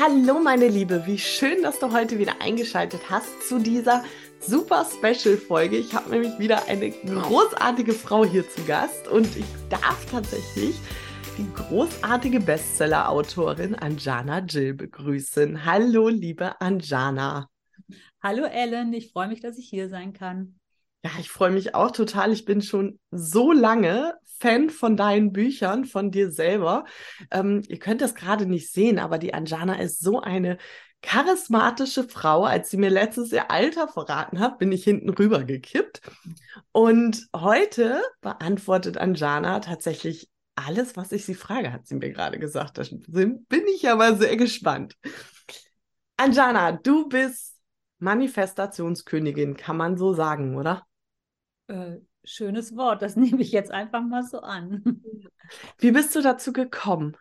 Hallo meine Liebe, wie schön, dass du heute wieder eingeschaltet hast zu dieser super Special-Folge. Ich habe nämlich wieder eine großartige Frau hier zu Gast und ich darf tatsächlich die großartige Bestseller-Autorin Anjana Jill begrüßen. Hallo, liebe Anjana. Hallo Ellen, ich freue mich, dass ich hier sein kann. Ja, ich freue mich auch total. Ich bin schon so lange Fan von deinen Büchern, von dir selber. Ähm, ihr könnt das gerade nicht sehen, aber die Anjana ist so eine charismatische Frau. Als sie mir letztes ihr Alter verraten hat, bin ich hinten rüber gekippt. Und heute beantwortet Anjana tatsächlich alles, was ich sie frage, hat sie mir gerade gesagt. Da bin ich aber sehr gespannt. Anjana, du bist Manifestationskönigin, kann man so sagen, oder? Äh, schönes Wort, das nehme ich jetzt einfach mal so an. Wie bist du dazu gekommen?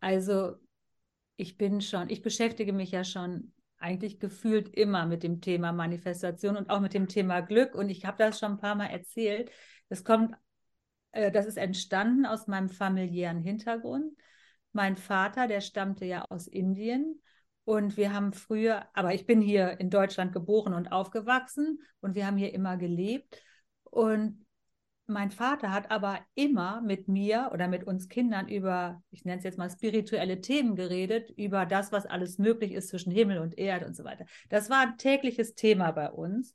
Also, ich bin schon, ich beschäftige mich ja schon eigentlich gefühlt immer mit dem Thema Manifestation und auch mit dem Thema Glück. Und ich habe das schon ein paar Mal erzählt. Das kommt, äh, das ist entstanden aus meinem familiären Hintergrund. Mein Vater, der stammte ja aus Indien und wir haben früher, aber ich bin hier in Deutschland geboren und aufgewachsen und wir haben hier immer gelebt. Und mein Vater hat aber immer mit mir oder mit uns Kindern über, ich nenne es jetzt mal spirituelle Themen geredet, über das, was alles möglich ist zwischen Himmel und Erde und so weiter. Das war ein tägliches Thema bei uns.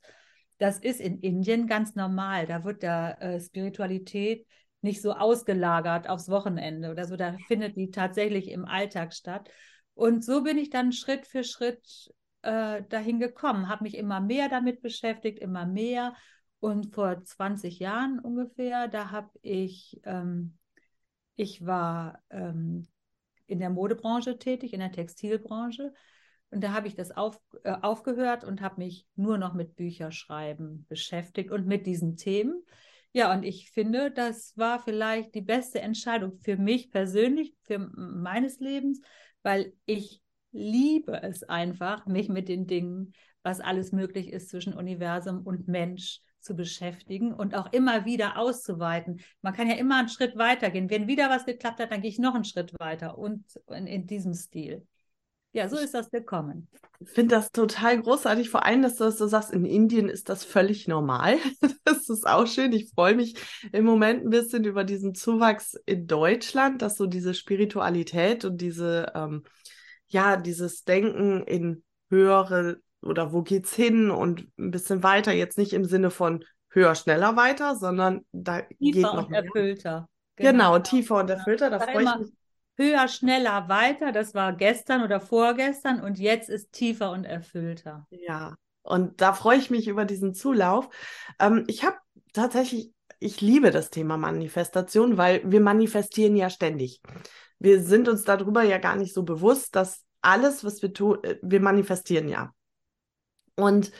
Das ist in Indien ganz normal. Da wird der äh, Spiritualität nicht so ausgelagert aufs Wochenende oder so. Da findet die tatsächlich im Alltag statt. Und so bin ich dann Schritt für Schritt äh, dahin gekommen, habe mich immer mehr damit beschäftigt, immer mehr. Und vor 20 Jahren ungefähr, da habe ich, ähm, ich war ähm, in der Modebranche tätig, in der Textilbranche. Und da habe ich das auf, äh, aufgehört und habe mich nur noch mit Bücherschreiben beschäftigt und mit diesen Themen. Ja, und ich finde, das war vielleicht die beste Entscheidung für mich persönlich, für meines Lebens, weil ich liebe es einfach, mich mit den Dingen, was alles möglich ist zwischen Universum und Mensch zu beschäftigen und auch immer wieder auszuweiten. Man kann ja immer einen Schritt weiter gehen. Wenn wieder was geklappt hat, dann gehe ich noch einen Schritt weiter und in, in diesem Stil. Ja, so ist das gekommen. Ich finde das total großartig, vor allem, dass du, dass du sagst, in Indien ist das völlig normal. Das ist auch schön. Ich freue mich im Moment ein bisschen über diesen Zuwachs in Deutschland, dass so diese Spiritualität und diese, ähm, ja, dieses Denken in höhere oder wo geht's hin und ein bisschen weiter, jetzt nicht im Sinne von höher, schneller weiter, sondern da tiefer geht noch und erfüllter. Genau. genau, tiefer und erfüllter. Da freue ich mich höher, schneller, weiter. Das war gestern oder vorgestern und jetzt ist tiefer und erfüllter. Ja, und da freue ich mich über diesen Zulauf. Ähm, ich habe tatsächlich, ich liebe das Thema Manifestation, weil wir manifestieren ja ständig. Wir sind uns darüber ja gar nicht so bewusst, dass alles, was wir tun, äh, wir manifestieren ja. Und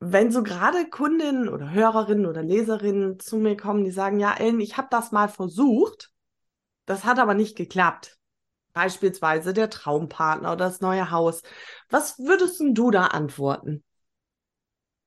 wenn so gerade Kundinnen oder Hörerinnen oder Leserinnen zu mir kommen, die sagen, ja, Ellen, ich habe das mal versucht, das hat aber nicht geklappt. Beispielsweise der Traumpartner oder das neue Haus. Was würdest du da antworten?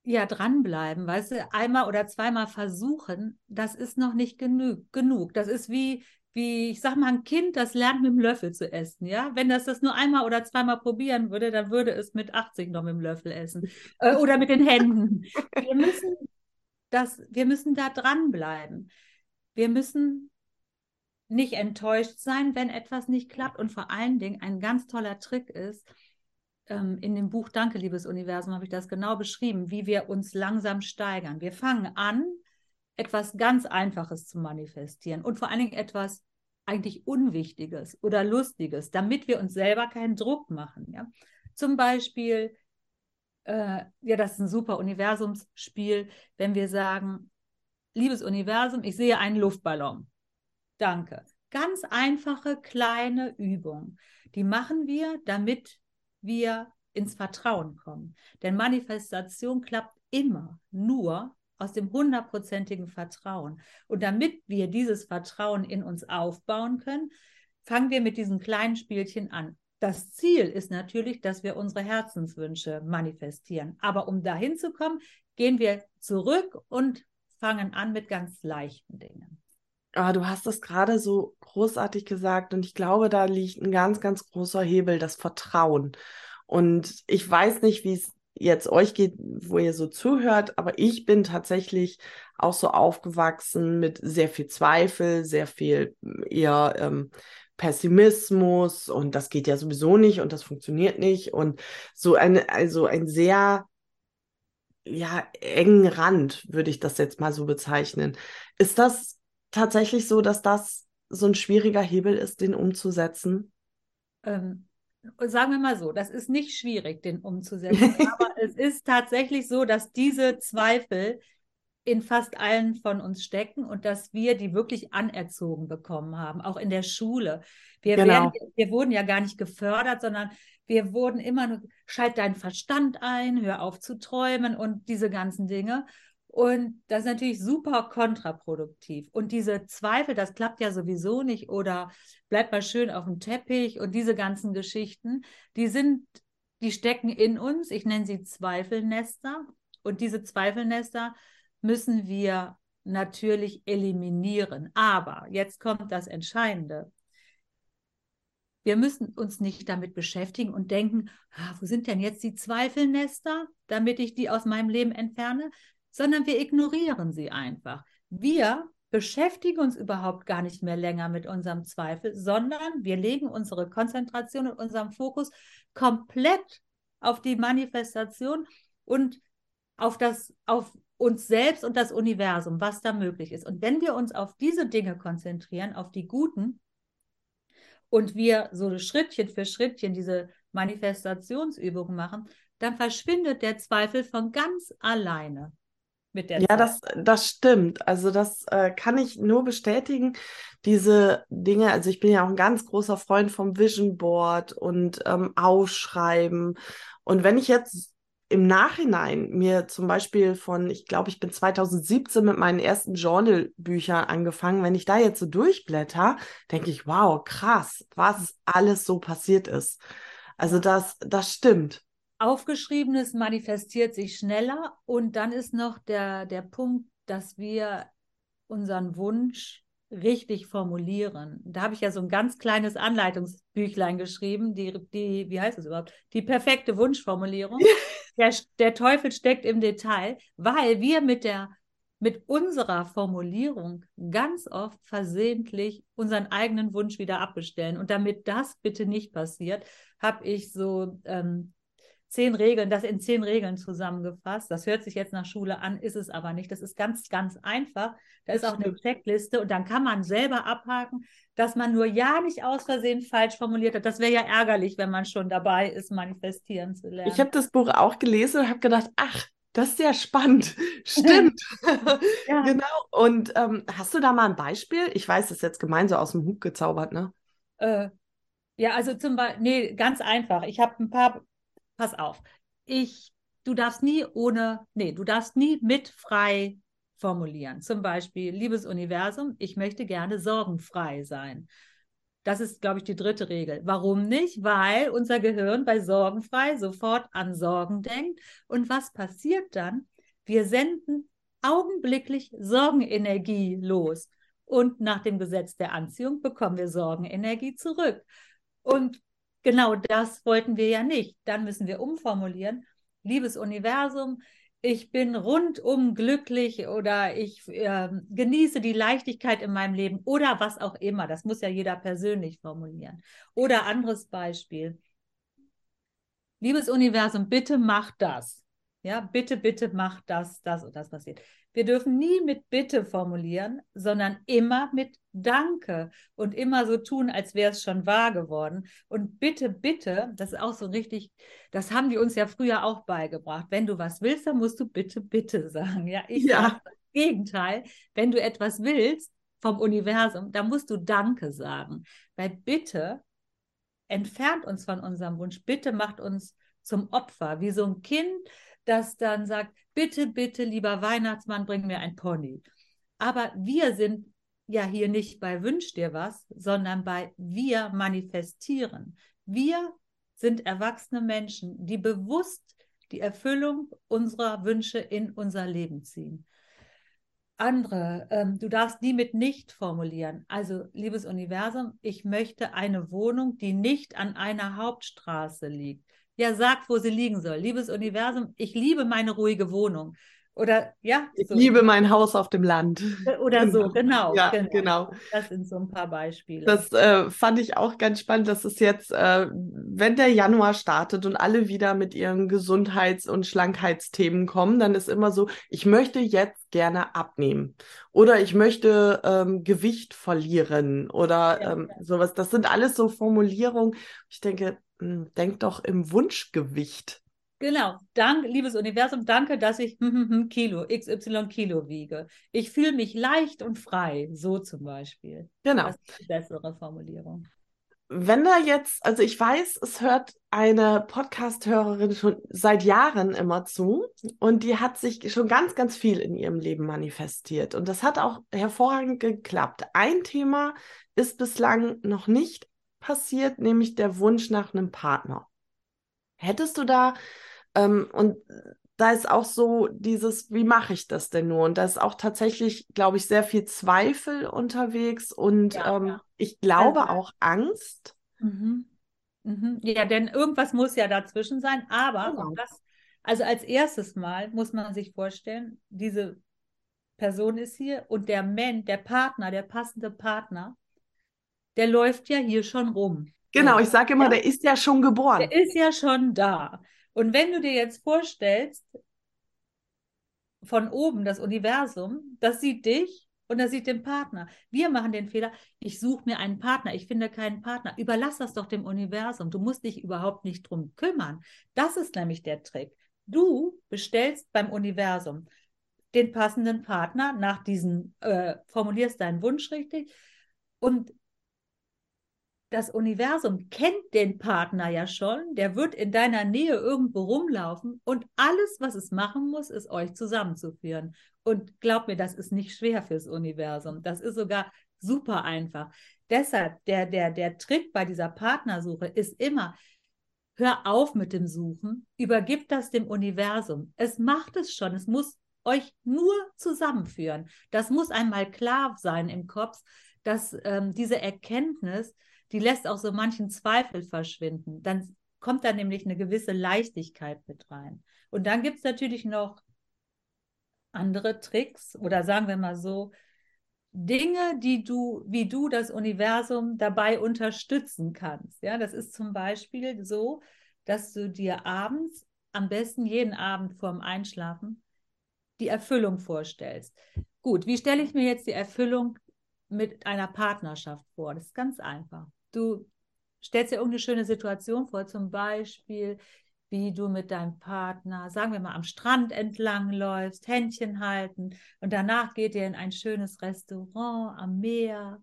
Ja, dranbleiben, weißt du, einmal oder zweimal versuchen, das ist noch nicht genug. genug. Das ist wie, wie, ich sag mal, ein Kind, das lernt mit dem Löffel zu essen, ja. Wenn das das nur einmal oder zweimal probieren würde, dann würde es mit 80 noch mit dem Löffel essen. Äh, oder mit den Händen. Wir müssen das, wir müssen da dranbleiben. Wir müssen nicht enttäuscht sein, wenn etwas nicht klappt. Und vor allen Dingen ein ganz toller Trick ist, ähm, in dem Buch Danke, liebes Universum, habe ich das genau beschrieben, wie wir uns langsam steigern. Wir fangen an, etwas ganz Einfaches zu manifestieren und vor allen Dingen etwas eigentlich Unwichtiges oder Lustiges, damit wir uns selber keinen Druck machen. Ja? Zum Beispiel, äh, ja, das ist ein super Universumsspiel, wenn wir sagen, liebes Universum, ich sehe einen Luftballon. Danke. Ganz einfache kleine Übung. Die machen wir, damit wir ins Vertrauen kommen. Denn Manifestation klappt immer nur aus dem hundertprozentigen Vertrauen. Und damit wir dieses Vertrauen in uns aufbauen können, fangen wir mit diesen kleinen Spielchen an. Das Ziel ist natürlich, dass wir unsere Herzenswünsche manifestieren. Aber um dahin zu kommen, gehen wir zurück und fangen an mit ganz leichten Dingen. Ah, du hast das gerade so großartig gesagt und ich glaube, da liegt ein ganz, ganz großer Hebel, das Vertrauen. Und ich weiß nicht, wie es jetzt euch geht, wo ihr so zuhört, aber ich bin tatsächlich auch so aufgewachsen mit sehr viel Zweifel, sehr viel eher ähm, Pessimismus und das geht ja sowieso nicht und das funktioniert nicht und so ein, also ein sehr ja, engen Rand, würde ich das jetzt mal so bezeichnen. Ist das tatsächlich so, dass das so ein schwieriger Hebel ist, den umzusetzen? Ähm, sagen wir mal so, das ist nicht schwierig, den umzusetzen, aber es ist tatsächlich so, dass diese Zweifel in fast allen von uns stecken und dass wir die wirklich anerzogen bekommen haben, auch in der Schule. Wir, genau. werden, wir wurden ja gar nicht gefördert, sondern wir wurden immer nur, schalt deinen Verstand ein, hör auf zu träumen und diese ganzen Dinge. Und das ist natürlich super kontraproduktiv. Und diese Zweifel, das klappt ja sowieso nicht oder bleibt mal schön auf dem Teppich und diese ganzen Geschichten, die sind, die stecken in uns. Ich nenne sie Zweifelnester. Und diese Zweifelnester müssen wir natürlich eliminieren. Aber jetzt kommt das Entscheidende. Wir müssen uns nicht damit beschäftigen und denken, ah, wo sind denn jetzt die Zweifelnester, damit ich die aus meinem Leben entferne, sondern wir ignorieren sie einfach. Wir beschäftigen uns überhaupt gar nicht mehr länger mit unserem Zweifel, sondern wir legen unsere Konzentration und unseren Fokus komplett auf die Manifestation und auf das, auf uns selbst und das Universum, was da möglich ist. Und wenn wir uns auf diese Dinge konzentrieren, auf die guten, und wir so Schrittchen für Schrittchen diese Manifestationsübungen machen, dann verschwindet der Zweifel von ganz alleine. Mit der ja, Zeit. das, das stimmt. Also das äh, kann ich nur bestätigen. Diese Dinge, also ich bin ja auch ein ganz großer Freund vom Vision Board und ähm, Aufschreiben. Und wenn ich jetzt im Nachhinein mir zum Beispiel von, ich glaube, ich bin 2017 mit meinen ersten Journal-Büchern angefangen, wenn ich da jetzt so durchblätter, denke ich, wow, krass, was alles so passiert ist. Also das, das stimmt. Aufgeschriebenes manifestiert sich schneller und dann ist noch der, der Punkt, dass wir unseren Wunsch richtig formulieren. Da habe ich ja so ein ganz kleines Anleitungsbüchlein geschrieben, die, die wie heißt es überhaupt? Die perfekte Wunschformulierung. der, der Teufel steckt im Detail, weil wir mit der mit unserer Formulierung ganz oft versehentlich unseren eigenen Wunsch wieder abbestellen. Und damit das bitte nicht passiert, habe ich so ähm, zehn Regeln, das in zehn Regeln zusammengefasst. Das hört sich jetzt nach Schule an, ist es aber nicht. Das ist ganz, ganz einfach. Da ist auch eine Checkliste und dann kann man selber abhaken, dass man nur ja nicht aus Versehen falsch formuliert hat. Das wäre ja ärgerlich, wenn man schon dabei ist, manifestieren zu lernen. Ich habe das Buch auch gelesen und habe gedacht, ach, das ist sehr spannend. Stimmt. ja. Genau. Und ähm, hast du da mal ein Beispiel? Ich weiß, das ist jetzt gemein so aus dem Hut gezaubert, ne? Äh, ja, also zum Beispiel, nee, ganz einfach. Ich habe ein paar pass auf, ich, du darfst nie ohne, nee, du darfst nie mit frei formulieren. Zum Beispiel, liebes Universum, ich möchte gerne sorgenfrei sein. Das ist, glaube ich, die dritte Regel. Warum nicht? Weil unser Gehirn bei sorgenfrei sofort an Sorgen denkt. Und was passiert dann? Wir senden augenblicklich Sorgenenergie los. Und nach dem Gesetz der Anziehung bekommen wir Sorgenenergie zurück. Und genau das wollten wir ja nicht. Dann müssen wir umformulieren. Liebes Universum, ich bin rundum glücklich oder ich äh, genieße die Leichtigkeit in meinem Leben oder was auch immer. Das muss ja jeder persönlich formulieren. Oder anderes Beispiel. Liebes Universum, bitte mach das. Ja, bitte, bitte mach das, das und das passiert. Wir dürfen nie mit Bitte formulieren, sondern immer mit Danke und immer so tun, als wäre es schon wahr geworden. Und bitte, bitte, das ist auch so richtig, das haben die uns ja früher auch beigebracht. Wenn du was willst, dann musst du bitte, bitte sagen. Ja, ich ja. sage das Gegenteil. Wenn du etwas willst vom Universum, dann musst du Danke sagen. Weil bitte entfernt uns von unserem Wunsch. Bitte macht uns zum Opfer, wie so ein Kind, das dann sagt, bitte, bitte, lieber Weihnachtsmann, bring mir ein Pony. Aber wir sind ja hier nicht bei Wünsch dir was, sondern bei wir manifestieren. Wir sind erwachsene Menschen, die bewusst die Erfüllung unserer Wünsche in unser Leben ziehen. andere, ähm, du darfst nie mit nicht formulieren. Also, liebes Universum, ich möchte eine Wohnung, die nicht an einer Hauptstraße liegt. Ja, sag, wo sie liegen soll. Liebes Universum, ich liebe meine ruhige Wohnung. Oder ja. Ich so. liebe mein Haus auf dem Land. Oder genau. so, genau, ja, genau. genau. Das sind so ein paar Beispiele. Das äh, fand ich auch ganz spannend. Das ist jetzt, äh, wenn der Januar startet und alle wieder mit ihren Gesundheits- und Schlankheitsthemen kommen, dann ist immer so, ich möchte jetzt gerne abnehmen. Oder ich möchte ähm, Gewicht verlieren oder ja, ähm, ja. sowas. Das sind alles so Formulierungen. Ich denke, hm, denk doch im Wunschgewicht. Genau. Dank, liebes Universum, danke, dass ich Kilo, XY Kilo wiege. Ich fühle mich leicht und frei, so zum Beispiel. Genau. Das ist die bessere Formulierung. Wenn da jetzt, also ich weiß, es hört eine Podcast-Hörerin schon seit Jahren immer zu und die hat sich schon ganz, ganz viel in ihrem Leben manifestiert und das hat auch hervorragend geklappt. Ein Thema ist bislang noch nicht passiert, nämlich der Wunsch nach einem Partner. Hättest du da ähm, und da ist auch so dieses, wie mache ich das denn nur? Und da ist auch tatsächlich, glaube ich, sehr viel Zweifel unterwegs und ja, ähm, ja. ich glaube also, auch Angst. Mhm. Mhm. Ja, denn irgendwas muss ja dazwischen sein, aber genau. das, also als erstes Mal muss man sich vorstellen, diese Person ist hier und der Mensch, der Partner, der passende Partner, der läuft ja hier schon rum. Genau, ich sage immer, ja? der ist ja schon geboren. Der ist ja schon da. Und wenn du dir jetzt vorstellst, von oben das Universum, das sieht dich und das sieht den Partner. Wir machen den Fehler, ich suche mir einen Partner, ich finde keinen Partner. Überlass das doch dem Universum. Du musst dich überhaupt nicht drum kümmern. Das ist nämlich der Trick. Du bestellst beim Universum den passenden Partner nach diesen, äh, formulierst deinen Wunsch richtig und das Universum kennt den Partner ja schon, der wird in deiner Nähe irgendwo rumlaufen und alles, was es machen muss, ist euch zusammenzuführen. Und glaub mir, das ist nicht schwer fürs Universum. Das ist sogar super einfach. Deshalb, der, der, der Trick bei dieser Partnersuche ist immer, hör auf mit dem Suchen, übergib das dem Universum. Es macht es schon, es muss euch nur zusammenführen. Das muss einmal klar sein im Kopf, dass ähm, diese Erkenntnis, die lässt auch so manchen Zweifel verschwinden. Dann kommt da nämlich eine gewisse Leichtigkeit mit rein. Und dann gibt es natürlich noch andere Tricks oder sagen wir mal so, Dinge, die du, wie du das Universum dabei unterstützen kannst. Ja, das ist zum Beispiel so, dass du dir abends, am besten jeden Abend vorm Einschlafen, die Erfüllung vorstellst. Gut, wie stelle ich mir jetzt die Erfüllung mit einer Partnerschaft vor? Das ist ganz einfach du stellst dir irgendeine schöne Situation vor, zum Beispiel, wie du mit deinem Partner, sagen wir mal, am Strand entlang läufst, Händchen halten und danach geht ihr in ein schönes Restaurant am Meer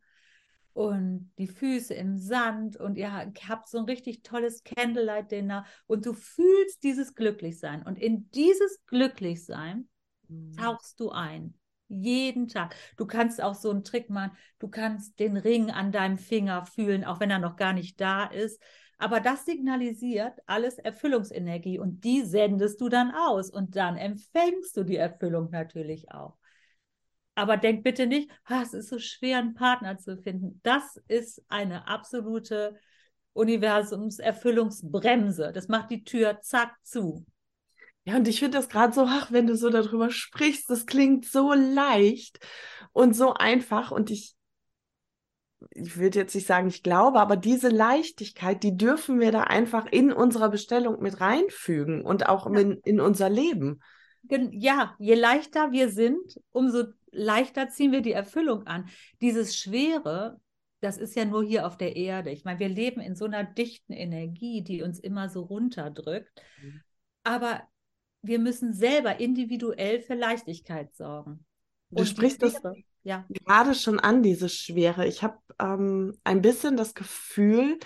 und die Füße im Sand und ihr habt so ein richtig tolles Candlelight-Dinner und du fühlst dieses Glücklichsein und in dieses Glücklichsein mhm. tauchst du ein. Jeden Tag. Du kannst auch so einen Trick machen. Du kannst den Ring an deinem Finger fühlen, auch wenn er noch gar nicht da ist. Aber das signalisiert alles Erfüllungsenergie und die sendest du dann aus und dann empfängst du die Erfüllung natürlich auch. Aber denk bitte nicht, ah, es ist so schwer, einen Partner zu finden. Das ist eine absolute Universumserfüllungsbremse. Das macht die Tür zack zu. Ja, und ich finde das gerade so, ach, wenn du so darüber sprichst, das klingt so leicht und so einfach. Und ich, ich würde jetzt nicht sagen, ich glaube, aber diese Leichtigkeit, die dürfen wir da einfach in unserer Bestellung mit reinfügen und auch ja. in, in unser Leben. Ja, je leichter wir sind, umso leichter ziehen wir die Erfüllung an. Dieses Schwere, das ist ja nur hier auf der Erde. Ich meine, wir leben in so einer dichten Energie, die uns immer so runterdrückt. Mhm. Aber wir müssen selber individuell für Leichtigkeit sorgen. Du Und sprichst das ja. gerade schon an, diese Schwere. Ich habe ähm, ein bisschen das Gefühl,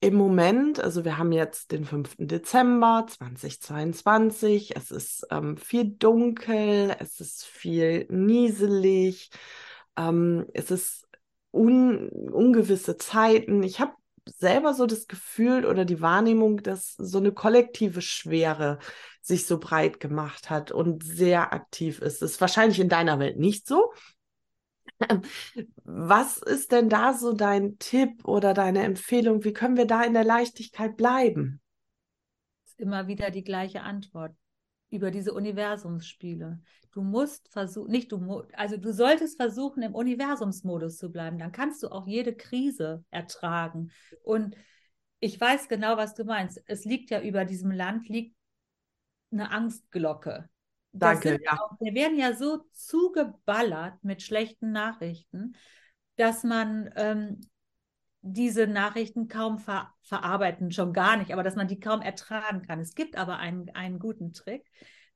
im Moment, also wir haben jetzt den 5. Dezember 2022, es ist ähm, viel dunkel, es ist viel nieselig, ähm, es ist un ungewisse Zeiten. Ich habe selber so das Gefühl oder die Wahrnehmung, dass so eine kollektive Schwere sich so breit gemacht hat und sehr aktiv ist. Das ist wahrscheinlich in deiner Welt nicht so. Was ist denn da so dein Tipp oder deine Empfehlung? Wie können wir da in der Leichtigkeit bleiben? Immer wieder die gleiche Antwort über diese Universumsspiele. Du musst versuchen, nicht du, also du solltest versuchen, im Universumsmodus zu bleiben. Dann kannst du auch jede Krise ertragen. Und ich weiß genau, was du meinst. Es liegt ja über diesem Land, liegt eine Angstglocke. Danke, ja. Auch, wir werden ja so zugeballert mit schlechten Nachrichten, dass man ähm, diese Nachrichten kaum ver verarbeiten, schon gar nicht, aber dass man die kaum ertragen kann. Es gibt aber einen, einen guten Trick,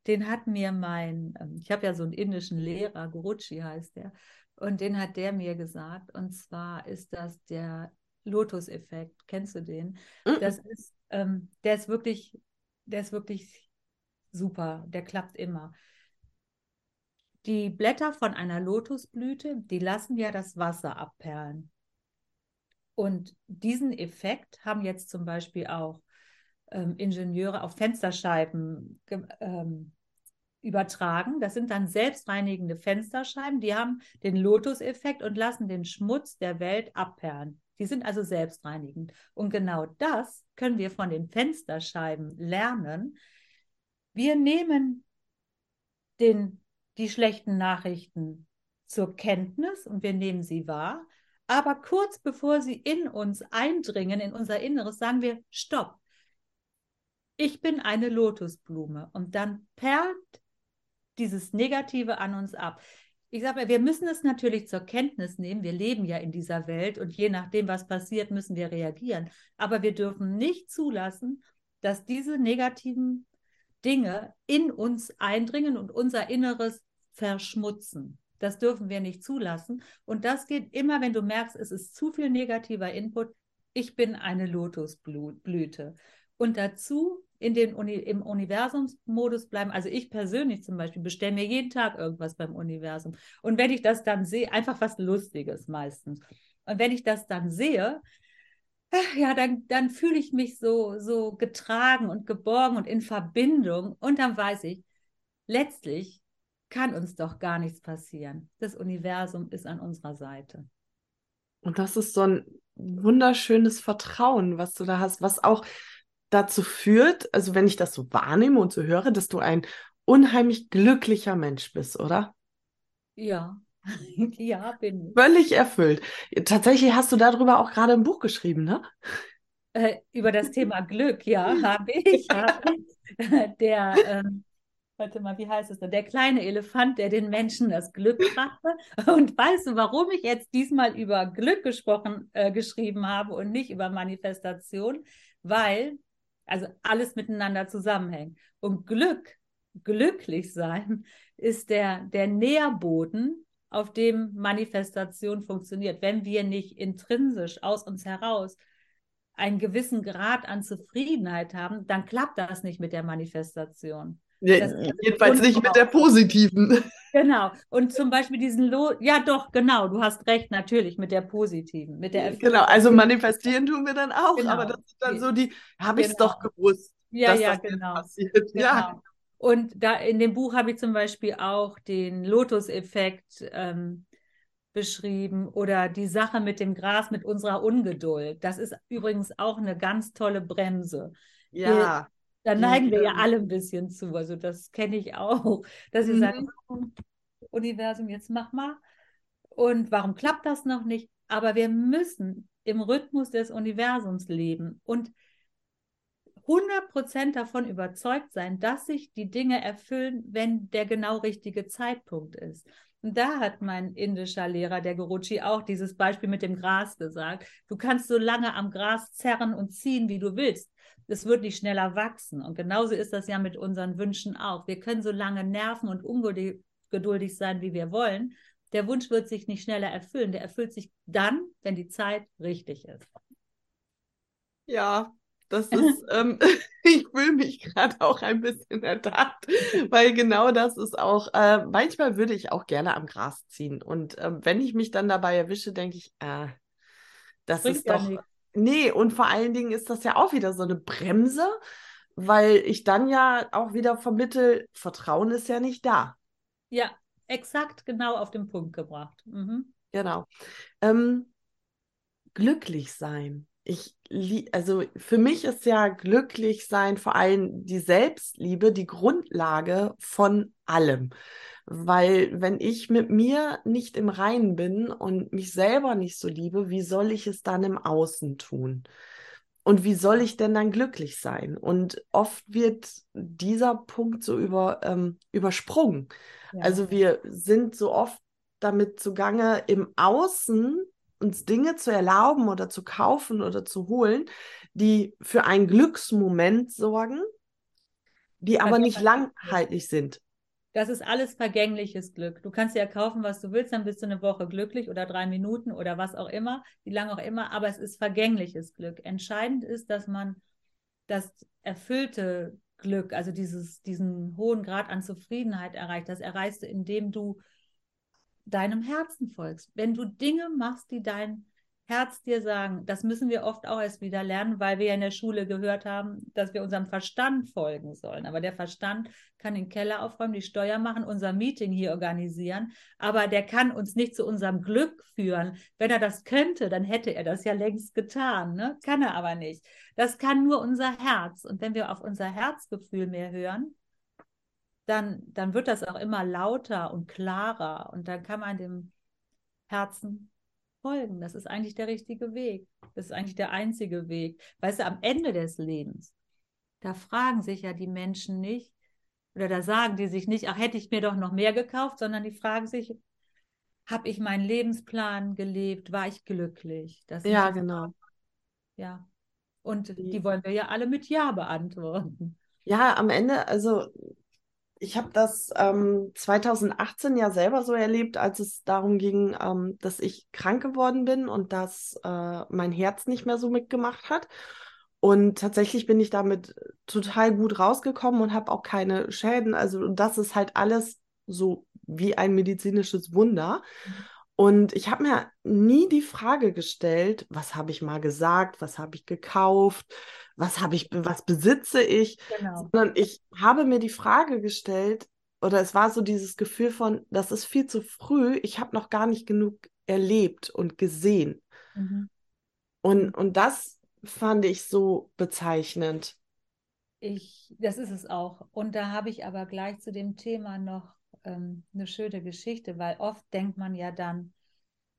den hat mir mein, ähm, ich habe ja so einen indischen Lehrer, Guruchi heißt der, und den hat der mir gesagt, und zwar ist das der Lotus-Effekt. Kennst du den? Das ist, ähm, der ist wirklich, der ist wirklich super, der klappt immer. Die Blätter von einer Lotusblüte, die lassen ja das Wasser abperlen. Und diesen Effekt haben jetzt zum Beispiel auch ähm, Ingenieure auf Fensterscheiben ähm, übertragen. Das sind dann selbstreinigende Fensterscheiben, die haben den Lotus-Effekt und lassen den Schmutz der Welt abperlen. Die sind also selbstreinigend. Und genau das können wir von den Fensterscheiben lernen. Wir nehmen den, die schlechten Nachrichten zur Kenntnis und wir nehmen sie wahr aber kurz bevor sie in uns eindringen, in unser Inneres, sagen wir, stopp. Ich bin eine Lotusblume. Und dann perlt dieses Negative an uns ab. Ich sage wir müssen es natürlich zur Kenntnis nehmen. Wir leben ja in dieser Welt und je nachdem, was passiert, müssen wir reagieren. Aber wir dürfen nicht zulassen, dass diese negativen Dinge in uns eindringen und unser Inneres verschmutzen. Das dürfen wir nicht zulassen. Und das geht immer, wenn du merkst, es ist zu viel negativer Input. Ich bin eine Lotusblüte. Und dazu in den Uni im Universumsmodus bleiben. Also ich persönlich zum Beispiel bestelle mir jeden Tag irgendwas beim Universum. Und wenn ich das dann sehe, einfach was Lustiges meistens. Und wenn ich das dann sehe, ja, dann, dann fühle ich mich so, so getragen und geborgen und in Verbindung. Und dann weiß ich, letztlich kann uns doch gar nichts passieren. Das Universum ist an unserer Seite. Und das ist so ein wunderschönes Vertrauen, was du da hast, was auch dazu führt, also wenn ich das so wahrnehme und so höre, dass du ein unheimlich glücklicher Mensch bist, oder? Ja, ja, bin ich. Völlig erfüllt. Tatsächlich hast du darüber auch gerade ein Buch geschrieben, ne? Äh, über das Thema Glück, ja, habe ich. Hab ich. Der ähm, warte mal, wie heißt es denn? Der kleine Elefant, der den Menschen das Glück brachte. Und weißt du, warum ich jetzt diesmal über Glück gesprochen, äh, geschrieben habe und nicht über Manifestation? Weil, also alles miteinander zusammenhängt. Und Glück, glücklich sein, ist der, der Nährboden, auf dem Manifestation funktioniert. Wenn wir nicht intrinsisch aus uns heraus einen gewissen Grad an Zufriedenheit haben, dann klappt das nicht mit der Manifestation. Ja, jedenfalls nicht mit der positiven. Genau. Und zum Beispiel diesen Lo ja doch, genau, du hast recht, natürlich, mit der positiven, mit der Genau, also manifestieren tun wir dann auch, genau. aber das ist dann so die, habe ich es doch genau. gewusst. Ja, ja, genau. Passiert. genau. Ja. Und da in dem Buch habe ich zum Beispiel auch den Lotus-Effekt ähm, beschrieben oder die Sache mit dem Gras, mit unserer Ungeduld. Das ist übrigens auch eine ganz tolle Bremse. Ja. Da neigen wir ja alle ein bisschen zu. Also das kenne ich auch, dass sie mhm. sagen, Universum, jetzt mach mal. Und warum klappt das noch nicht? Aber wir müssen im Rhythmus des Universums leben und 100% davon überzeugt sein, dass sich die Dinge erfüllen, wenn der genau richtige Zeitpunkt ist. Und da hat mein indischer Lehrer, der Guruji, auch dieses Beispiel mit dem Gras gesagt. Du kannst so lange am Gras zerren und ziehen, wie du willst es wird nicht schneller wachsen. Und genauso ist das ja mit unseren Wünschen auch. Wir können so lange nerven und ungeduldig sein, wie wir wollen. Der Wunsch wird sich nicht schneller erfüllen. Der erfüllt sich dann, wenn die Zeit richtig ist. Ja, das ist, ähm, ich fühle mich gerade auch ein bisschen ertappt, weil genau das ist auch, äh, manchmal würde ich auch gerne am Gras ziehen. Und äh, wenn ich mich dann dabei erwische, denke ich, äh, das Bringt ist doch. Nicht nee, und vor allen Dingen ist das ja auch wieder so eine Bremse, weil ich dann ja auch wieder vermittel, Vertrauen ist ja nicht da. Ja, exakt genau auf den Punkt gebracht. Mhm. Genau. Ähm, glücklich sein. Ich, also für mich ist ja glücklich sein vor allem die Selbstliebe die Grundlage von allem. Weil wenn ich mit mir nicht im Reinen bin und mich selber nicht so liebe, wie soll ich es dann im Außen tun? Und wie soll ich denn dann glücklich sein? Und oft wird dieser Punkt so über, ähm, übersprungen. Ja. Also wir sind so oft damit zugange, im Außen uns Dinge zu erlauben oder zu kaufen oder zu holen, die für einen Glücksmoment sorgen, die aber nicht langhaltig sind. Das ist alles vergängliches Glück. Du kannst ja kaufen, was du willst, dann bist du eine Woche glücklich oder drei Minuten oder was auch immer, wie lange auch immer, aber es ist vergängliches Glück. Entscheidend ist, dass man das erfüllte Glück, also dieses, diesen hohen Grad an Zufriedenheit erreicht. Das erreichst du, indem du deinem Herzen folgst. Wenn du Dinge machst, die dein Herz dir sagen, das müssen wir oft auch erst wieder lernen, weil wir ja in der Schule gehört haben, dass wir unserem Verstand folgen sollen. Aber der Verstand kann den Keller aufräumen, die Steuer machen, unser Meeting hier organisieren, aber der kann uns nicht zu unserem Glück führen. Wenn er das könnte, dann hätte er das ja längst getan. Ne? Kann er aber nicht. Das kann nur unser Herz. Und wenn wir auf unser Herzgefühl mehr hören, dann, dann wird das auch immer lauter und klarer und dann kann man dem Herzen folgen. Das ist eigentlich der richtige Weg. Das ist eigentlich der einzige Weg. Weißt du, am Ende des Lebens, da fragen sich ja die Menschen nicht, oder da sagen die sich nicht, ach, hätte ich mir doch noch mehr gekauft, sondern die fragen sich, habe ich meinen Lebensplan gelebt, war ich glücklich? Das ja, genau. Ja. Und die wollen wir ja alle mit Ja beantworten. Ja, am Ende, also ich habe das ähm, 2018 ja selber so erlebt, als es darum ging, ähm, dass ich krank geworden bin und dass äh, mein Herz nicht mehr so mitgemacht hat. Und tatsächlich bin ich damit total gut rausgekommen und habe auch keine Schäden. Also das ist halt alles so wie ein medizinisches Wunder. Mhm. Und ich habe mir nie die Frage gestellt, was habe ich mal gesagt, was habe ich gekauft, was habe ich, was besitze ich, genau. sondern ich habe mir die Frage gestellt, oder es war so dieses Gefühl von, das ist viel zu früh, ich habe noch gar nicht genug erlebt und gesehen. Mhm. Und, und das fand ich so bezeichnend. Ich, das ist es auch. Und da habe ich aber gleich zu dem Thema noch ähm, eine schöne Geschichte, weil oft denkt man ja dann,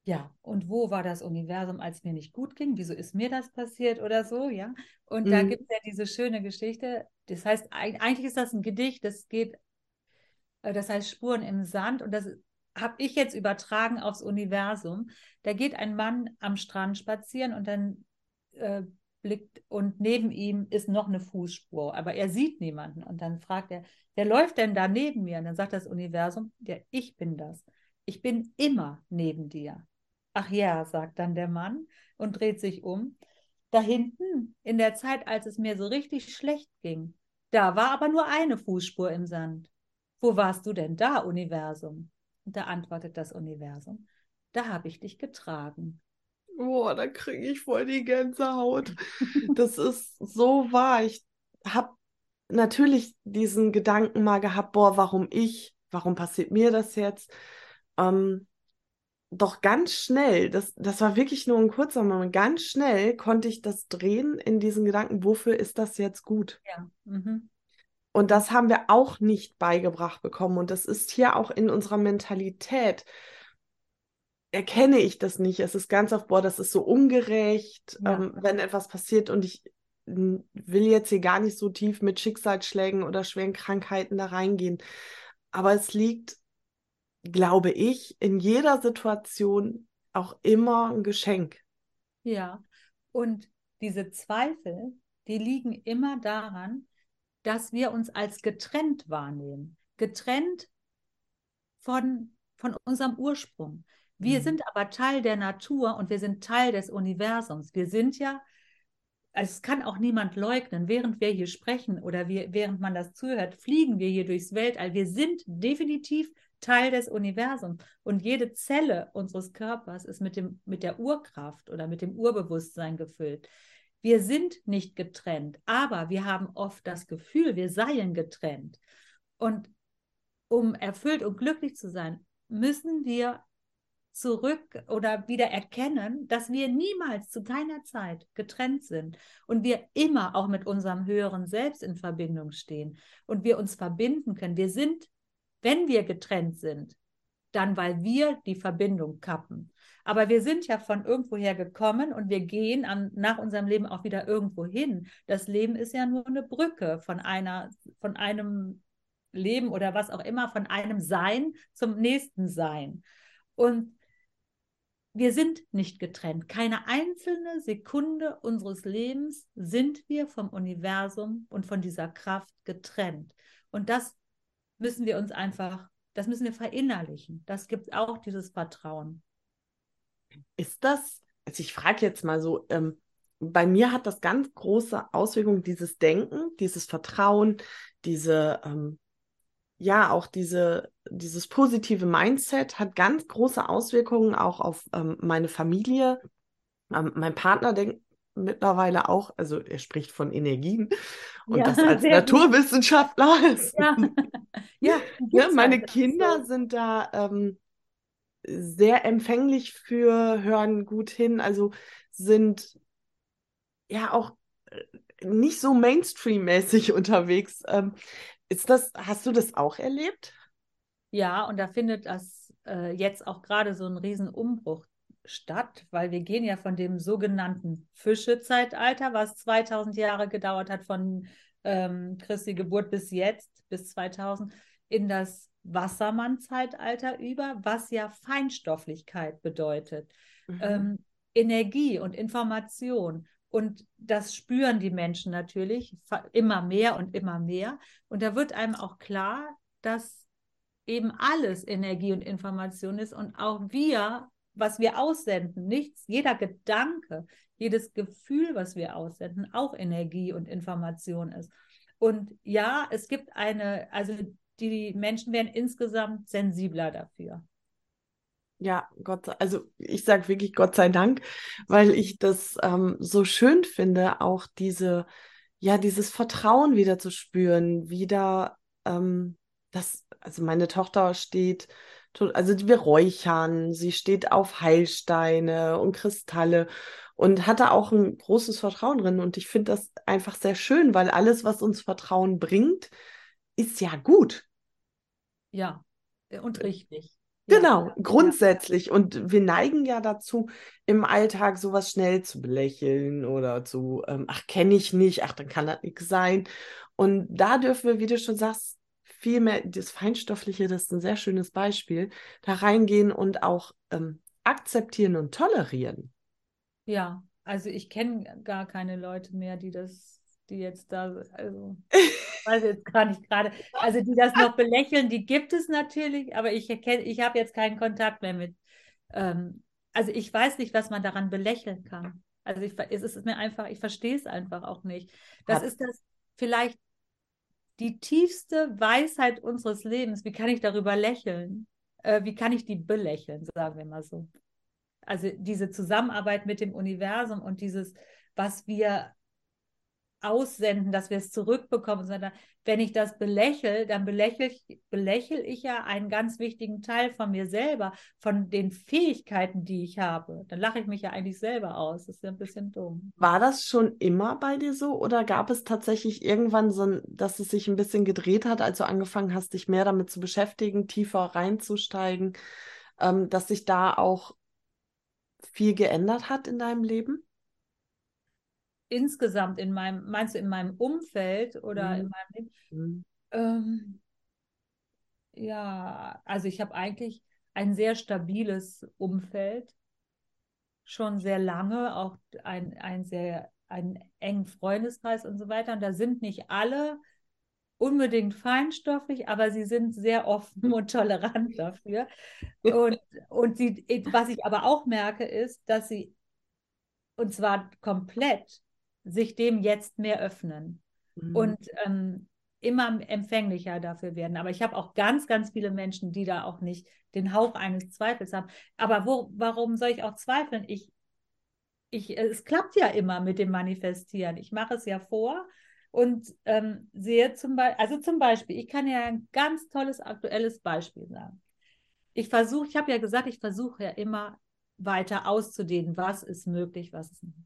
ja, und wo war das Universum, als mir nicht gut ging? Wieso ist mir das passiert oder so, ja? Und mhm. da gibt es ja diese schöne Geschichte. Das heißt, eigentlich ist das ein Gedicht, das geht, äh, das heißt Spuren im Sand und das habe ich jetzt übertragen aufs Universum. Da geht ein Mann am Strand spazieren und dann äh, blickt und neben ihm ist noch eine Fußspur, aber er sieht niemanden. Und dann fragt er, wer läuft denn da neben mir? Und dann sagt das Universum, ja, ich bin das. Ich bin immer neben dir. Ach ja, sagt dann der Mann und dreht sich um. Da hinten, in der Zeit, als es mir so richtig schlecht ging, da war aber nur eine Fußspur im Sand. Wo warst du denn da, Universum? Und da antwortet das Universum, da habe ich dich getragen. Boah, da kriege ich voll die Gänsehaut. Das ist so wahr. Ich habe natürlich diesen Gedanken mal gehabt, boah, warum ich? Warum passiert mir das jetzt? Ähm, doch ganz schnell, das, das war wirklich nur ein kurzer Moment, ganz schnell konnte ich das drehen in diesen Gedanken, wofür ist das jetzt gut? Ja. Mhm. Und das haben wir auch nicht beigebracht bekommen. Und das ist hier auch in unserer Mentalität erkenne ich das nicht. Es ist ganz oft, boah, das ist so ungerecht, ja. ähm, wenn etwas passiert und ich will jetzt hier gar nicht so tief mit Schicksalsschlägen oder schweren Krankheiten da reingehen. Aber es liegt, glaube ich, in jeder Situation auch immer ein Geschenk. Ja, und diese Zweifel, die liegen immer daran, dass wir uns als getrennt wahrnehmen. Getrennt von, von unserem Ursprung. Wir mhm. sind aber Teil der Natur und wir sind Teil des Universums. Wir sind ja, also es kann auch niemand leugnen, während wir hier sprechen oder wir, während man das zuhört, fliegen wir hier durchs Weltall. Wir sind definitiv Teil des Universums. Und jede Zelle unseres Körpers ist mit, dem, mit der Urkraft oder mit dem Urbewusstsein gefüllt. Wir sind nicht getrennt, aber wir haben oft das Gefühl, wir seien getrennt. Und um erfüllt und glücklich zu sein, müssen wir zurück oder wieder erkennen, dass wir niemals zu keiner Zeit getrennt sind und wir immer auch mit unserem höheren Selbst in Verbindung stehen und wir uns verbinden können. Wir sind, wenn wir getrennt sind, dann weil wir die Verbindung kappen. Aber wir sind ja von irgendwoher gekommen und wir gehen an, nach unserem Leben auch wieder irgendwo hin. Das Leben ist ja nur eine Brücke von einer, von einem Leben oder was auch immer, von einem Sein zum nächsten Sein. Und wir sind nicht getrennt. Keine einzelne Sekunde unseres Lebens sind wir vom Universum und von dieser Kraft getrennt. Und das müssen wir uns einfach, das müssen wir verinnerlichen. Das gibt auch dieses Vertrauen. Ist das, also ich frage jetzt mal so, ähm, bei mir hat das ganz große Auswirkungen, dieses Denken, dieses Vertrauen, diese ähm, ja, auch diese, dieses positive Mindset hat ganz große Auswirkungen auch auf ähm, meine Familie. Ähm, mein Partner denkt mittlerweile auch, also er spricht von Energien und ja, das als Naturwissenschaftler. Ist, ja, ja, ja meine halt Kinder so. sind da ähm, sehr empfänglich für, hören gut hin, also sind ja auch äh, nicht so Mainstream-mäßig unterwegs. Ähm, ist das, hast du das auch erlebt? Ja, und da findet das äh, jetzt auch gerade so ein Riesenumbruch statt, weil wir gehen ja von dem sogenannten Fischezeitalter, was 2000 Jahre gedauert hat, von ähm, Christi Geburt bis jetzt, bis 2000, in das Wassermann-Zeitalter über, was ja Feinstofflichkeit bedeutet. Mhm. Ähm, Energie und Information. Und das spüren die Menschen natürlich immer mehr und immer mehr. Und da wird einem auch klar, dass eben alles Energie und Information ist und auch wir, was wir aussenden, nichts, jeder Gedanke, jedes Gefühl, was wir aussenden, auch Energie und Information ist. Und ja, es gibt eine, also die Menschen werden insgesamt sensibler dafür. Ja, Gott sei, also ich sage wirklich Gott sei Dank, weil ich das ähm, so schön finde, auch diese, ja, dieses Vertrauen wieder zu spüren, wieder, ähm, das, also meine Tochter steht, also wir räuchern, sie steht auf Heilsteine und Kristalle und hatte auch ein großes Vertrauen drin. Und ich finde das einfach sehr schön, weil alles, was uns Vertrauen bringt, ist ja gut. Ja, und richtig. Genau, ja. grundsätzlich. Und wir neigen ja dazu, im Alltag sowas schnell zu belächeln oder zu, ähm, ach, kenne ich nicht, ach, dann kann das nichts sein. Und da dürfen wir, wie du schon sagst, viel mehr, das Feinstoffliche, das ist ein sehr schönes Beispiel, da reingehen und auch ähm, akzeptieren und tolerieren. Ja, also ich kenne gar keine Leute mehr, die das die jetzt da, also weiß jetzt gar nicht gerade, also die das noch belächeln, die gibt es natürlich, aber ich erkenne, ich habe jetzt keinen Kontakt mehr mit. Ähm, also ich weiß nicht, was man daran belächeln kann. Also ich, es ist mir einfach, ich verstehe es einfach auch nicht. Das Hat ist das vielleicht die tiefste Weisheit unseres Lebens. Wie kann ich darüber lächeln? Äh, wie kann ich die belächeln, sagen wir mal so. Also diese Zusammenarbeit mit dem Universum und dieses, was wir aussenden, dass wir es zurückbekommen, sondern wenn ich das belächle, dann belächle ich, belächle ich ja einen ganz wichtigen Teil von mir selber, von den Fähigkeiten, die ich habe. Dann lache ich mich ja eigentlich selber aus. Das ist ja ein bisschen dumm. War das schon immer bei dir so oder gab es tatsächlich irgendwann so, dass es sich ein bisschen gedreht hat, als du angefangen hast, dich mehr damit zu beschäftigen, tiefer reinzusteigen, ähm, dass sich da auch viel geändert hat in deinem Leben? Insgesamt in meinem, meinst du in meinem Umfeld oder mhm. in meinem Leben? Mhm. Ähm, ja, also ich habe eigentlich ein sehr stabiles Umfeld, schon sehr lange, auch ein, ein sehr einen engen Freundeskreis und so weiter. Und da sind nicht alle unbedingt feinstofflich, aber sie sind sehr offen und tolerant dafür. Und, und sie, was ich aber auch merke, ist, dass sie, und zwar komplett, sich dem jetzt mehr öffnen. Mhm. Und ähm, immer empfänglicher dafür werden. Aber ich habe auch ganz, ganz viele Menschen, die da auch nicht den Hauch eines Zweifels haben. Aber wo, warum soll ich auch zweifeln? Ich, ich, es klappt ja immer mit dem Manifestieren. Ich mache es ja vor und ähm, sehe zum Beispiel, also zum Beispiel, ich kann ja ein ganz tolles aktuelles Beispiel sagen. Ich versuche, ich habe ja gesagt, ich versuche ja immer weiter auszudehnen, was ist möglich, was ist nicht.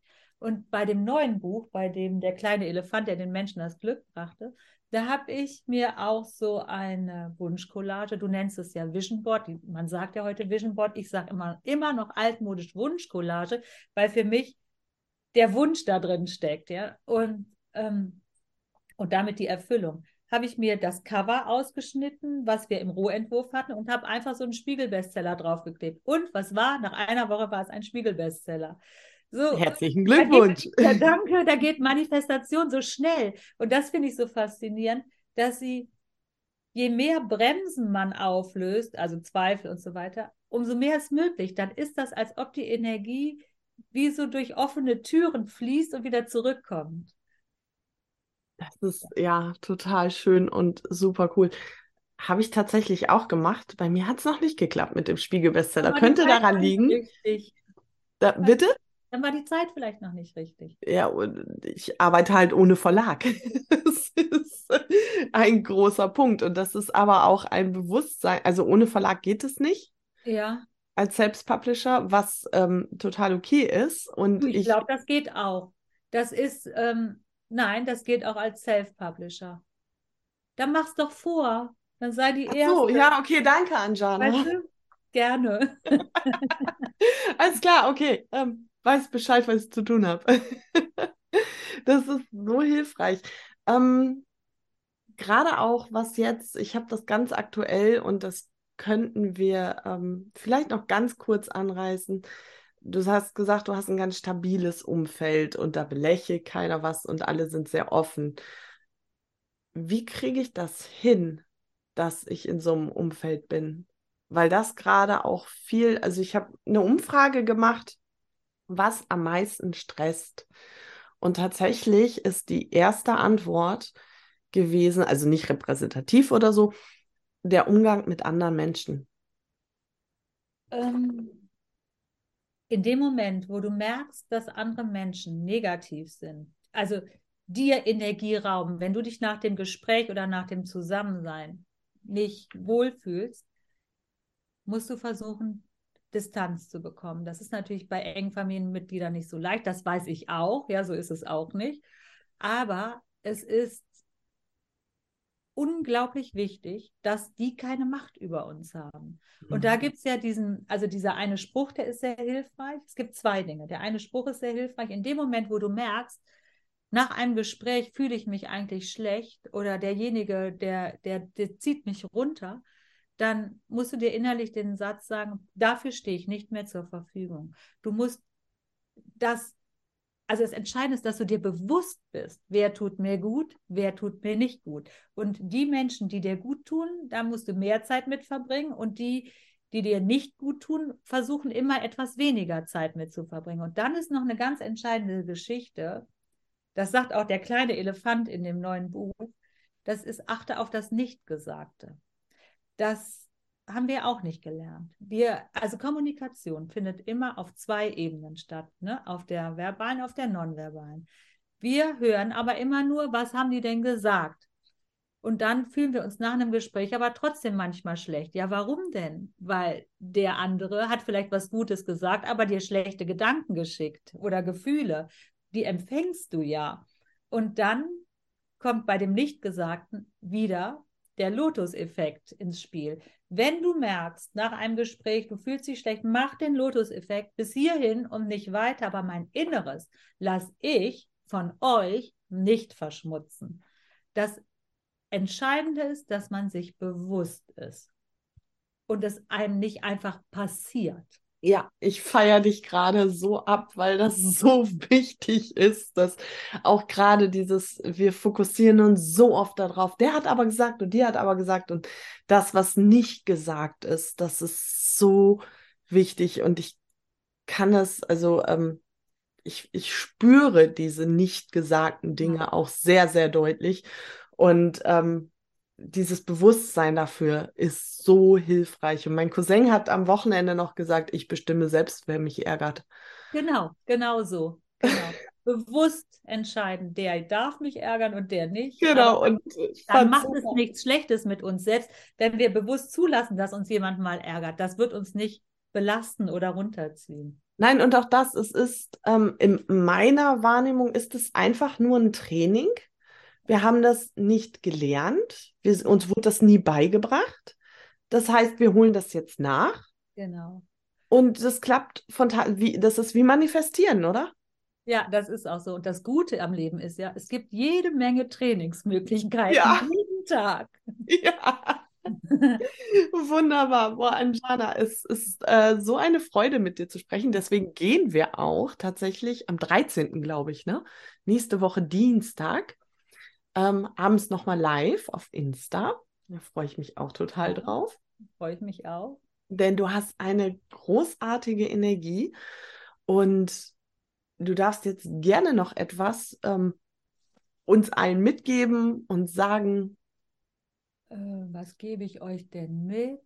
Und bei dem neuen Buch, bei dem der kleine Elefant, der den Menschen das Glück brachte, da habe ich mir auch so eine Wunschcollage, du nennst es ja Vision Board, man sagt ja heute Vision Board, ich sage immer, immer noch altmodisch Wunschcollage, weil für mich der Wunsch da drin steckt, ja, und, ähm, und damit die Erfüllung. Habe ich mir das Cover ausgeschnitten, was wir im Rohentwurf hatten, und habe einfach so einen Spiegelbestseller draufgeklebt. Und was war? Nach einer Woche war es ein Spiegelbestseller. So, Herzlichen Glückwunsch. Da geht, ja, danke, da geht Manifestation so schnell. Und das finde ich so faszinierend, dass sie, je mehr Bremsen man auflöst, also Zweifel und so weiter, umso mehr ist möglich. Dann ist das, als ob die Energie wie so durch offene Türen fließt und wieder zurückkommt. Das ist ja total schön und super cool. Habe ich tatsächlich auch gemacht. Bei mir hat es noch nicht geklappt mit dem Spiegelbestseller. Könnte daran liegen. Da, bitte? Dann war die Zeit vielleicht noch nicht richtig. Ja, und ich arbeite halt ohne Verlag. das ist ein großer Punkt. Und das ist aber auch ein Bewusstsein. Also ohne Verlag geht es nicht. Ja. Als Selbstpublisher, was ähm, total okay ist. Und ich, ich glaube, das geht auch. Das ist, ähm, nein, das geht auch als Self-Publisher. Dann mach's doch vor. Dann sei die Ach erste. So, ja, okay, danke, Anjana. Weißt du? Gerne. Alles klar, okay. Ähm, weiß Bescheid, was ich zu tun habe. das ist so hilfreich. Ähm, Gerade auch, was jetzt, ich habe das ganz aktuell und das könnten wir ähm, vielleicht noch ganz kurz anreißen. Du hast gesagt, du hast ein ganz stabiles Umfeld und da belächelt keiner was und alle sind sehr offen. Wie kriege ich das hin, dass ich in so einem Umfeld bin? Weil das gerade auch viel, also ich habe eine Umfrage gemacht was am meisten stresst. Und tatsächlich ist die erste Antwort gewesen, also nicht repräsentativ oder so, der Umgang mit anderen Menschen. Ähm, in dem Moment, wo du merkst, dass andere Menschen negativ sind, also dir Energie rauben, wenn du dich nach dem Gespräch oder nach dem Zusammensein nicht wohlfühlst, musst du versuchen, Distanz zu bekommen. Das ist natürlich bei engen Familienmitgliedern nicht so leicht. Das weiß ich auch. Ja, so ist es auch nicht. Aber es ist unglaublich wichtig, dass die keine Macht über uns haben. Und mhm. da gibt es ja diesen, also dieser eine Spruch, der ist sehr hilfreich. Es gibt zwei Dinge. Der eine Spruch ist sehr hilfreich. In dem Moment, wo du merkst, nach einem Gespräch fühle ich mich eigentlich schlecht oder derjenige, der, der, der zieht mich runter, dann musst du dir innerlich den Satz sagen, dafür stehe ich nicht mehr zur Verfügung. Du musst das, also das Entscheidende ist, dass du dir bewusst bist, wer tut mir gut, wer tut mir nicht gut. Und die Menschen, die dir gut tun, da musst du mehr Zeit mit verbringen und die, die dir nicht gut tun, versuchen immer etwas weniger Zeit mit zu verbringen. Und dann ist noch eine ganz entscheidende Geschichte, das sagt auch der kleine Elefant in dem neuen Buch, das ist, achte auf das Nichtgesagte das haben wir auch nicht gelernt. Wir, also Kommunikation findet immer auf zwei Ebenen statt, ne? auf der verbalen, auf der nonverbalen. Wir hören aber immer nur, was haben die denn gesagt? Und dann fühlen wir uns nach einem Gespräch aber trotzdem manchmal schlecht. Ja, warum denn? Weil der andere hat vielleicht was Gutes gesagt, aber dir schlechte Gedanken geschickt oder Gefühle. Die empfängst du ja. Und dann kommt bei dem Nichtgesagten wieder der Lotus-Effekt ins Spiel. Wenn du merkst, nach einem Gespräch, du fühlst dich schlecht, mach den Lotus-Effekt bis hierhin und nicht weiter, aber mein Inneres lasse ich von euch nicht verschmutzen. Das Entscheidende ist, dass man sich bewusst ist und es einem nicht einfach passiert. Ja, ich feiere dich gerade so ab, weil das so wichtig ist, dass auch gerade dieses, wir fokussieren uns so oft darauf, der hat aber gesagt und die hat aber gesagt und das, was nicht gesagt ist, das ist so wichtig und ich kann es, also ähm, ich, ich spüre diese nicht gesagten Dinge auch sehr, sehr deutlich Und ähm, dieses Bewusstsein dafür ist so hilfreich. Und mein Cousin hat am Wochenende noch gesagt, ich bestimme selbst, wer mich ärgert. Genau, genau so. Genau. Bewusst entscheiden, der darf mich ärgern und der nicht. Genau. Aber und dann macht super. es nichts Schlechtes mit uns selbst, wenn wir bewusst zulassen, dass uns jemand mal ärgert. Das wird uns nicht belasten oder runterziehen. Nein, und auch das, es ist, ähm, in meiner Wahrnehmung ist es einfach nur ein Training. Wir haben das nicht gelernt. Wir, uns wurde das nie beigebracht. Das heißt, wir holen das jetzt nach. Genau. Und das klappt von wie das ist wie manifestieren, oder? Ja, das ist auch so. Und das Gute am Leben ist ja, es gibt jede Menge Trainingsmöglichkeiten ja. jeden Tag. Ja. Wunderbar. Boah, Anjana, es ist äh, so eine Freude, mit dir zu sprechen. Deswegen gehen wir auch tatsächlich am 13., glaube ich, ne? Nächste Woche Dienstag, ähm, abends nochmal live auf Insta. Da freue ich mich auch total drauf. Freue ich mich auch. Denn du hast eine großartige Energie und du darfst jetzt gerne noch etwas ähm, uns allen mitgeben und sagen, äh, was gebe ich euch denn mit?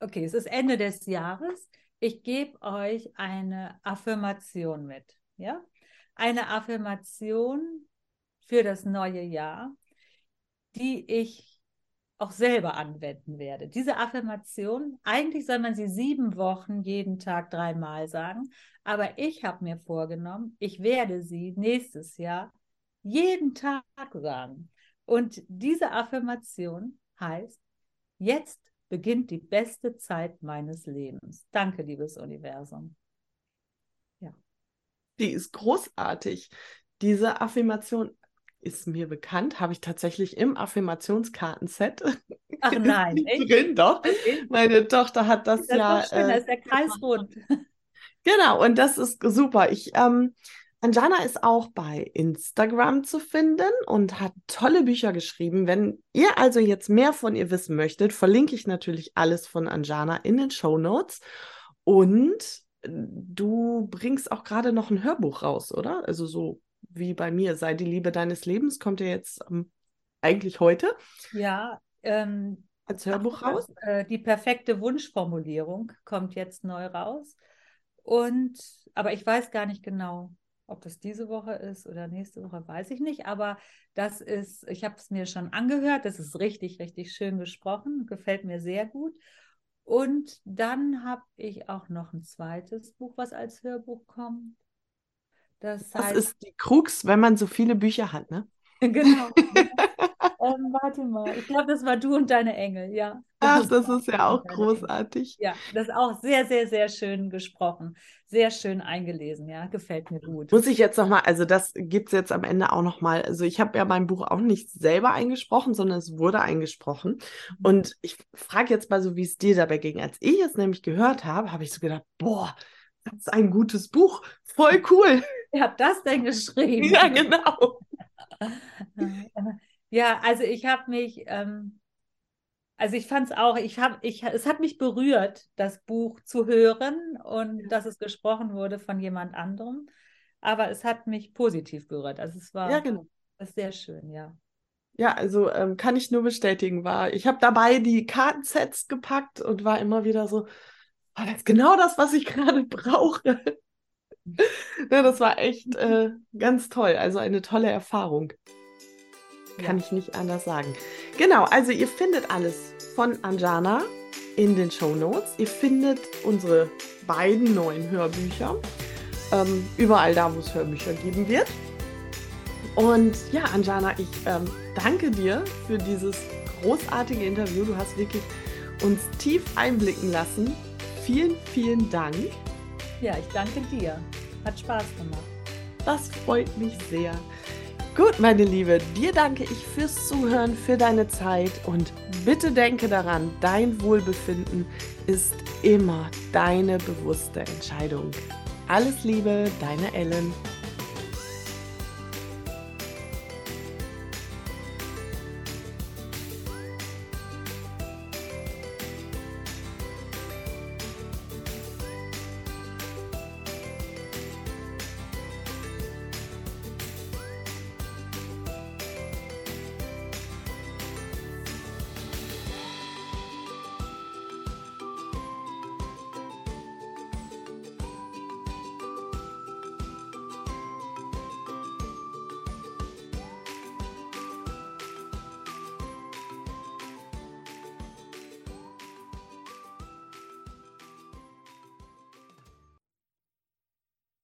Okay, es ist Ende des Jahres. Ich gebe euch eine Affirmation mit. Ja? Eine Affirmation für das neue Jahr, die ich auch selber anwenden werde. Diese Affirmation, eigentlich soll man sie sieben Wochen jeden Tag dreimal sagen, aber ich habe mir vorgenommen, ich werde sie nächstes Jahr jeden Tag sagen. Und diese Affirmation heißt, jetzt beginnt die beste Zeit meines Lebens. Danke, liebes Universum. Ja. Die ist großartig. Diese Affirmation ist mir bekannt, habe ich tatsächlich im Affirmationskartenset. Ach nein, echt? drin, doch. Meine Tochter hat das, das ja. Ist schön, äh, da ist der Kreis rund. Genau, und das ist super. Ich ähm, Anjana ist auch bei Instagram zu finden und hat tolle Bücher geschrieben. Wenn ihr also jetzt mehr von ihr wissen möchtet, verlinke ich natürlich alles von Anjana in den Show Notes. Und du bringst auch gerade noch ein Hörbuch raus, oder? Also so wie bei mir, sei die Liebe deines Lebens, kommt ja jetzt ähm, eigentlich heute. Ja, ähm, als Hörbuch raus. Äh, die perfekte Wunschformulierung kommt jetzt neu raus. Und aber ich weiß gar nicht genau, ob das diese Woche ist oder nächste Woche, weiß ich nicht. Aber das ist, ich habe es mir schon angehört. Das ist richtig, richtig schön gesprochen. Gefällt mir sehr gut. Und dann habe ich auch noch ein zweites Buch, was als Hörbuch kommt. Das, das heißt, ist die Krux, wenn man so viele Bücher hat, ne? genau. ähm, warte mal, ich glaube, das war du und deine Engel, ja. Ach, das ist ja auch großartig. Ja, das ist auch sehr, sehr, sehr schön gesprochen. Sehr schön eingelesen, ja. Gefällt mir gut. Muss ich jetzt nochmal, also das gibt es jetzt am Ende auch nochmal. Also ich habe ja mein Buch auch nicht selber eingesprochen, sondern es wurde eingesprochen. Mhm. Und ich frage jetzt mal so, wie es dir dabei ging. Als ich es nämlich gehört habe, habe ich so gedacht, boah, das ist ein gutes Buch. Voll cool. Wer hat das denn geschrieben? Ja, genau. ja, also ich habe mich, ähm, also ich fand es auch, ich habe, ich, es hat mich berührt, das Buch zu hören und dass es gesprochen wurde von jemand anderem. Aber es hat mich positiv berührt. Also es war ja, genau. sehr schön, ja. Ja, also ähm, kann ich nur bestätigen, war, ich habe dabei die Kartensets gepackt und war immer wieder so, oh, das ist genau das, was ich gerade brauche ja, das war echt äh, ganz toll. Also eine tolle Erfahrung. Kann ja. ich nicht anders sagen. Genau, also ihr findet alles von Anjana in den Show Notes. Ihr findet unsere beiden neuen Hörbücher ähm, überall da, wo es Hörbücher geben wird. Und ja, Anjana, ich ähm, danke dir für dieses großartige Interview. Du hast wirklich uns tief einblicken lassen. Vielen, vielen Dank. Ja, ich danke dir. Hat Spaß gemacht. Das freut mich sehr. Gut, meine Liebe, dir danke ich fürs Zuhören, für deine Zeit und bitte denke daran, dein Wohlbefinden ist immer deine bewusste Entscheidung. Alles Liebe, deine Ellen.